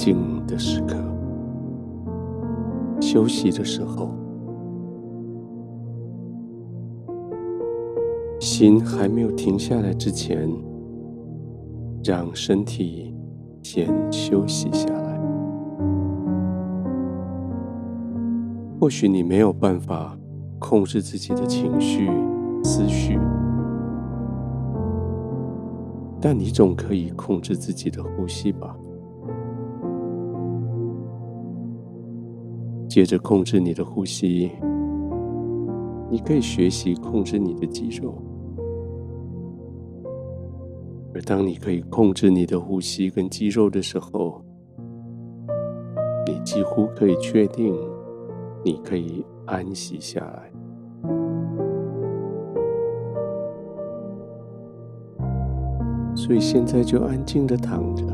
静的时刻，休息的时候，心还没有停下来之前，让身体先休息下来。或许你没有办法控制自己的情绪、思绪，但你总可以控制自己的呼吸吧。接着控制你的呼吸，你可以学习控制你的肌肉。而当你可以控制你的呼吸跟肌肉的时候，你几乎可以确定，你可以安息下来。所以现在就安静的躺着，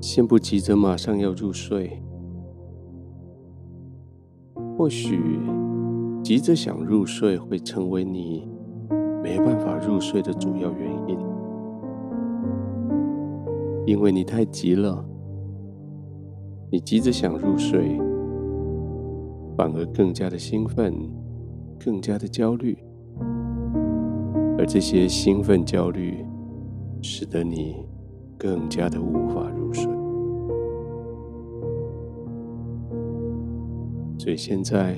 先不急着马上要入睡。或许急着想入睡会成为你没办法入睡的主要原因，因为你太急了，你急着想入睡，反而更加的兴奋，更加的焦虑，而这些兴奋焦虑使得你更加的无法入所以现在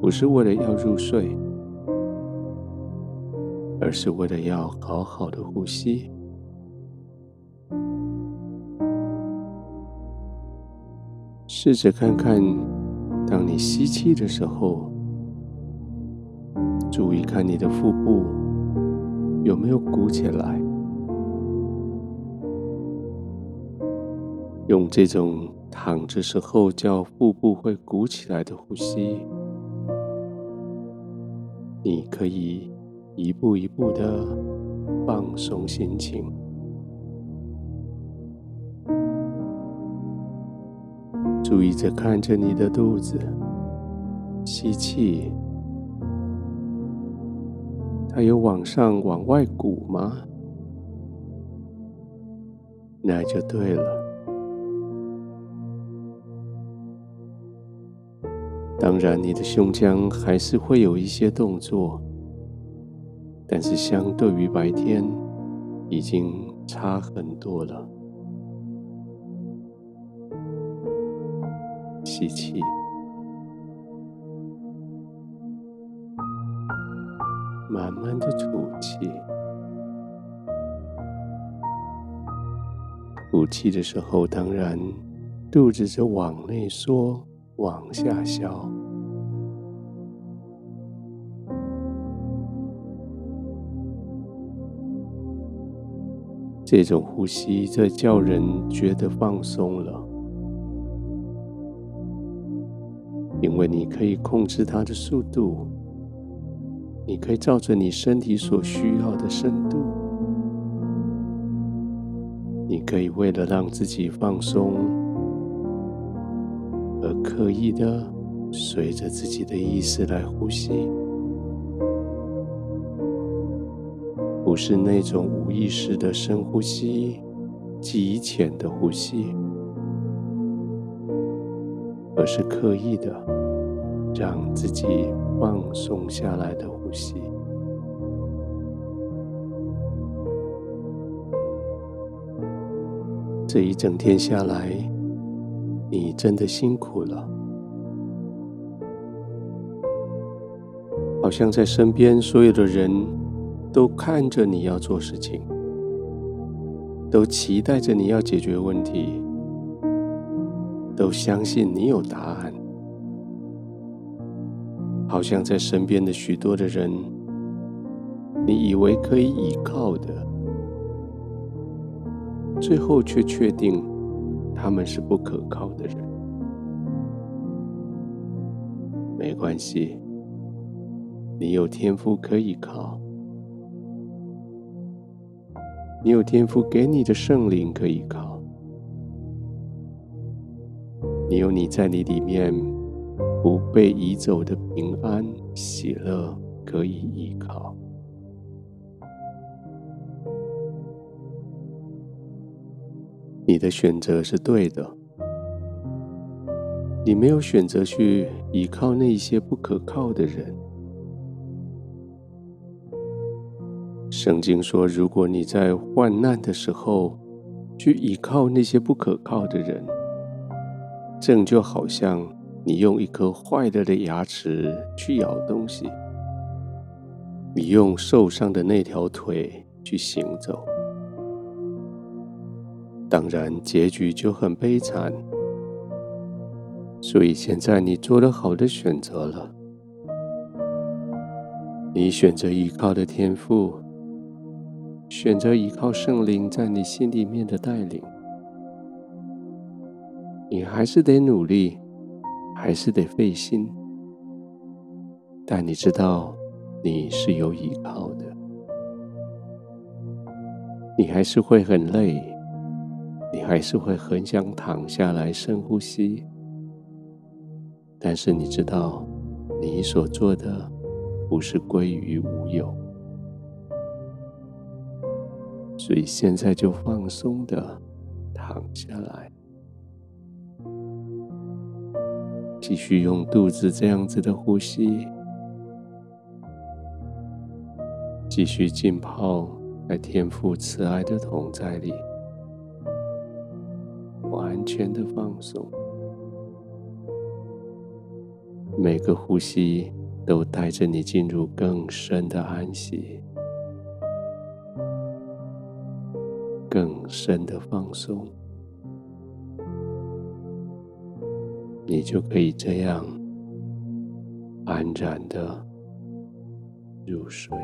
不是为了要入睡，而是为了要好好的呼吸。试着看看，当你吸气的时候，注意看你的腹部有没有鼓起来，用这种。躺着时候，叫腹部会鼓起来的呼吸，你可以一步一步的放松心情，注意着看着你的肚子，吸气，它有往上往外鼓吗？那就对了。然，你的胸腔还是会有一些动作，但是相对于白天，已经差很多了。吸气，慢慢的吐气。吐气的时候，当然肚子就往内缩。往下消，这种呼吸在叫人觉得放松了，因为你可以控制它的速度，你可以照着你身体所需要的深度，你可以为了让自己放松。而刻意的随着自己的意识来呼吸，不是那种无意识的深呼吸、极浅的呼吸，而是刻意的让自己放松下来的呼吸。这一整天下来。你真的辛苦了，好像在身边所有的人都看着你要做事情，都期待着你要解决问题，都相信你有答案，好像在身边的许多的人，你以为可以依靠的，最后却确定。他们是不可靠的人，没关系，你有天赋可以靠，你有天赋给你的圣灵可以靠，你有你在你里面不被移走的平安喜乐可以依靠。你的选择是对的。你没有选择去依靠那些不可靠的人。圣经说，如果你在患难的时候去依靠那些不可靠的人，正就好像你用一颗坏了的牙齿去咬东西，你用受伤的那条腿去行走，当然结局就很悲惨。所以现在你做了好的选择了，你选择依靠的天赋，选择依靠圣灵在你心里面的带领。你还是得努力，还是得费心，但你知道你是有依靠的。你还是会很累，你还是会很想躺下来深呼吸。但是你知道，你所做的不是归于无有，所以现在就放松的躺下来，继续用肚子这样子的呼吸，继续浸泡在天父慈爱的同在里，完全的放松。每个呼吸都带着你进入更深的安息，更深的放松，你就可以这样安然的入睡。